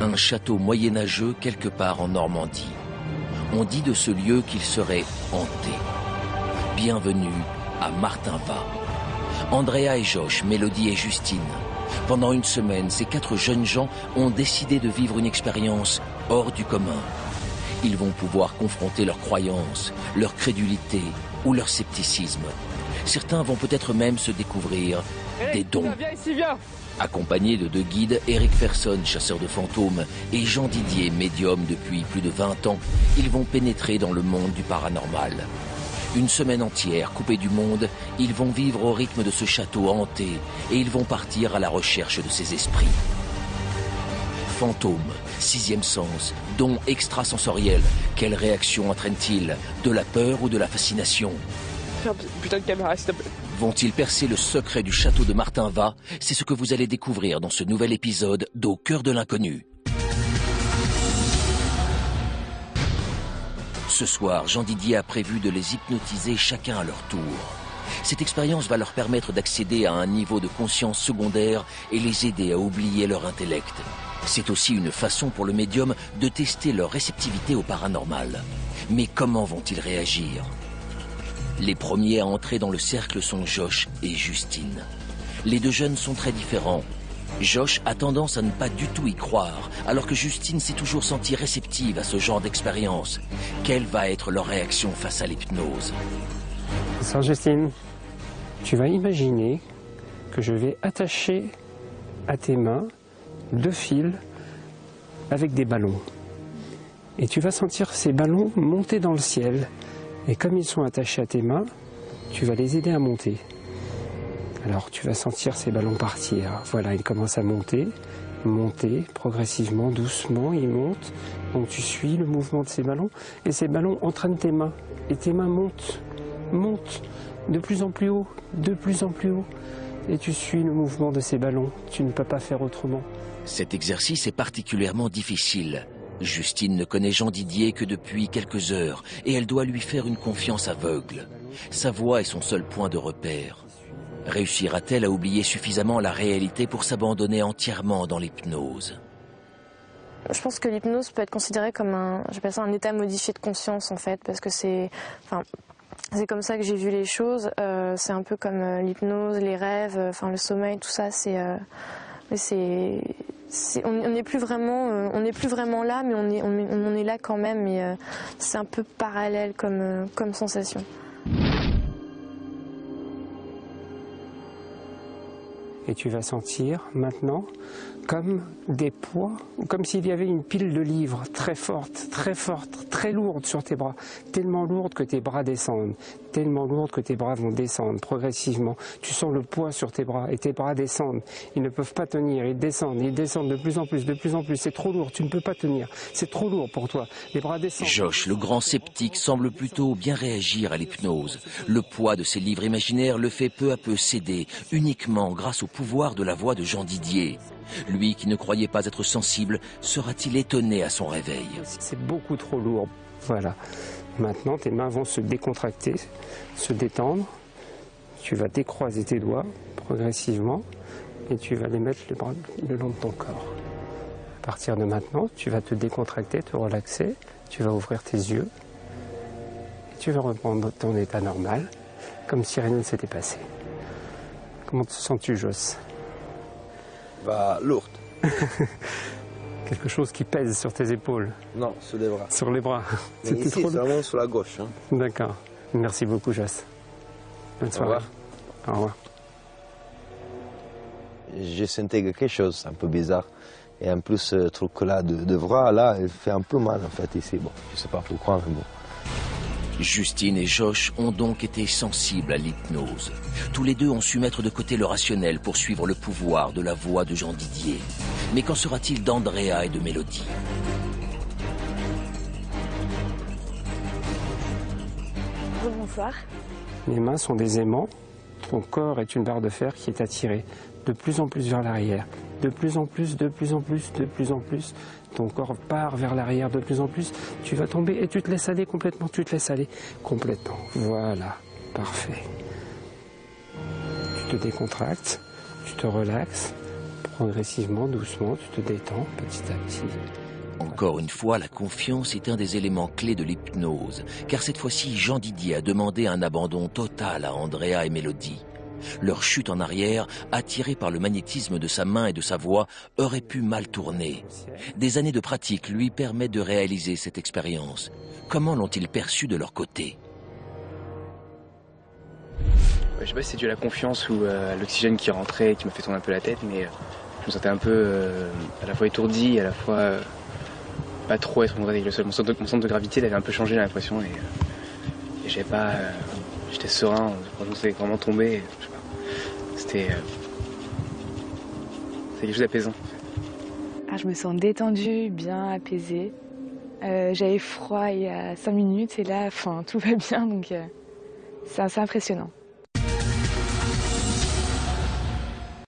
un château moyenâgeux quelque part en Normandie. On dit de ce lieu qu'il serait hanté. Bienvenue à Martinva. Andrea et Josh, Mélodie et Justine. Pendant une semaine, ces quatre jeunes gens ont décidé de vivre une expérience hors du commun. Ils vont pouvoir confronter leurs croyances, leur crédulité ou leur scepticisme. Certains vont peut-être même se découvrir des dons. Accompagnés de deux guides, Eric Ferson, chasseur de fantômes, et Jean Didier, médium depuis plus de 20 ans, ils vont pénétrer dans le monde du paranormal. Une semaine entière, coupés du monde, ils vont vivre au rythme de ce château hanté et ils vont partir à la recherche de ces esprits. Fantômes, sixième sens, dons extrasensoriels, quelle réaction entraîne-t-il? De la peur ou de la fascination? Vont-ils percer le secret du château de Martinva C'est ce que vous allez découvrir dans ce nouvel épisode d'Au cœur de l'inconnu. Ce soir, Jean Didier a prévu de les hypnotiser chacun à leur tour. Cette expérience va leur permettre d'accéder à un niveau de conscience secondaire et les aider à oublier leur intellect. C'est aussi une façon pour le médium de tester leur réceptivité au paranormal. Mais comment vont-ils réagir? Les premiers à entrer dans le cercle sont Josh et Justine. Les deux jeunes sont très différents. Josh a tendance à ne pas du tout y croire, alors que Justine s'est toujours sentie réceptive à ce genre d'expérience. Quelle va être leur réaction face à l'hypnose? Ça, Justine, tu vas imaginer que je vais attacher à tes mains deux fils avec des ballons. Et tu vas sentir ces ballons monter dans le ciel et comme ils sont attachés à tes mains, tu vas les aider à monter. Alors tu vas sentir ces ballons partir. Voilà, ils commencent à monter, monter progressivement, doucement, ils montent. Donc tu suis le mouvement de ces ballons et ces ballons entraînent tes mains. Et tes mains montent, montent de plus en plus haut, de plus en plus haut. Et tu suis le mouvement de ces ballons. Tu ne peux pas faire autrement. Cet exercice est particulièrement difficile. Justine ne connaît Jean Didier que depuis quelques heures et elle doit lui faire une confiance aveugle. Sa voix est son seul point de repère. Réussira-t-elle à oublier suffisamment la réalité pour s'abandonner entièrement dans l'hypnose? Je pense que l'hypnose peut être considérée comme un, ça un état modifié de conscience en fait, parce que c'est, enfin, comme ça que j'ai vu les choses. Euh, c'est un peu comme euh, l'hypnose, les rêves, euh, enfin le sommeil, tout ça. C'est, c'est, on n'est plus vraiment, on n'est plus vraiment là, mais on est, on, est là quand même. Mais c'est un peu parallèle comme, comme sensation. Et tu vas sentir maintenant comme des poids, comme s'il y avait une pile de livres très forte, très forte, très lourde sur tes bras, tellement lourde que tes bras descendent, tellement lourde que tes bras vont descendre progressivement. Tu sens le poids sur tes bras et tes bras descendent. Ils ne peuvent pas tenir, ils descendent, ils descendent de plus en plus, de plus en plus. C'est trop lourd, tu ne peux pas tenir. C'est trop lourd pour toi. Les bras descendent. Josh, le grand sceptique, semble plutôt bien réagir à l'hypnose. Le poids de ses livres imaginaires le fait peu à peu céder, uniquement grâce au pouvoir de la voix de Jean Didier. Lui qui ne croyait pas être sensible, sera-t-il étonné à son réveil? C'est beaucoup trop lourd. Voilà. Maintenant, tes mains vont se décontracter, se détendre. Tu vas décroiser tes doigts progressivement et tu vas les mettre le long de ton corps. À partir de maintenant, tu vas te décontracter, te relaxer, tu vas ouvrir tes yeux et tu vas reprendre ton état normal, comme si rien ne s'était passé. Comment te sens-tu, Joss? Bah, lourde. Quelque chose qui pèse sur tes épaules? Non, sur les bras. Sur les bras. C'était ici, trop... vraiment sur la gauche. Hein. D'accord. Merci beaucoup, Joss. Bonne soirée. Au revoir. Au revoir. J'ai senti quelque chose un peu bizarre. Et en plus, ce truc-là de, de bras, là, il fait un peu mal, en fait, ici. Bon, je sais pas pourquoi, mais bon. Justine et Josh ont donc été sensibles à l'hypnose. Tous les deux ont su mettre de côté le rationnel pour suivre le pouvoir de la voix de Jean Didier. Mais qu'en sera-t-il d'Andrea et de Mélodie? Bonsoir. Les mains sont des aimants. Ton corps est une barre de fer qui est attirée de plus en plus vers l'arrière. De plus en plus, de plus en plus, de plus en plus ton corps part vers l'arrière de plus en plus, tu vas tomber et tu te laisses aller complètement, tu te laisses aller complètement. Voilà, parfait. Tu te décontractes, tu te relaxes, progressivement, doucement, tu te détends petit à petit. Encore une fois, la confiance est un des éléments clés de l'hypnose, car cette fois-ci, Jean Didier a demandé un abandon total à Andrea et Mélodie. Leur chute en arrière, attirée par le magnétisme de sa main et de sa voix, aurait pu mal tourner. Des années de pratique lui permettent de réaliser cette expérience. Comment l'ont-ils perçu de leur côté? Je sais pas si c'est dû à la confiance ou à l'oxygène qui rentrait et qui m'a fait tourner un peu la tête, mais je me sentais un peu euh, à la fois étourdi à la fois euh, pas trop être en avec le sol. Mon centre, de, gravité avait un peu changé, j'ai l'impression, et, euh, pas. J'étais serein, franchement, c'était vraiment tombé. C'était. C'est quelque chose d'apaisant. Ah, je me sens détendue, bien apaisée. Euh, J'avais froid il y a 5 minutes et là, tout va bien, donc euh, c'est assez impressionnant.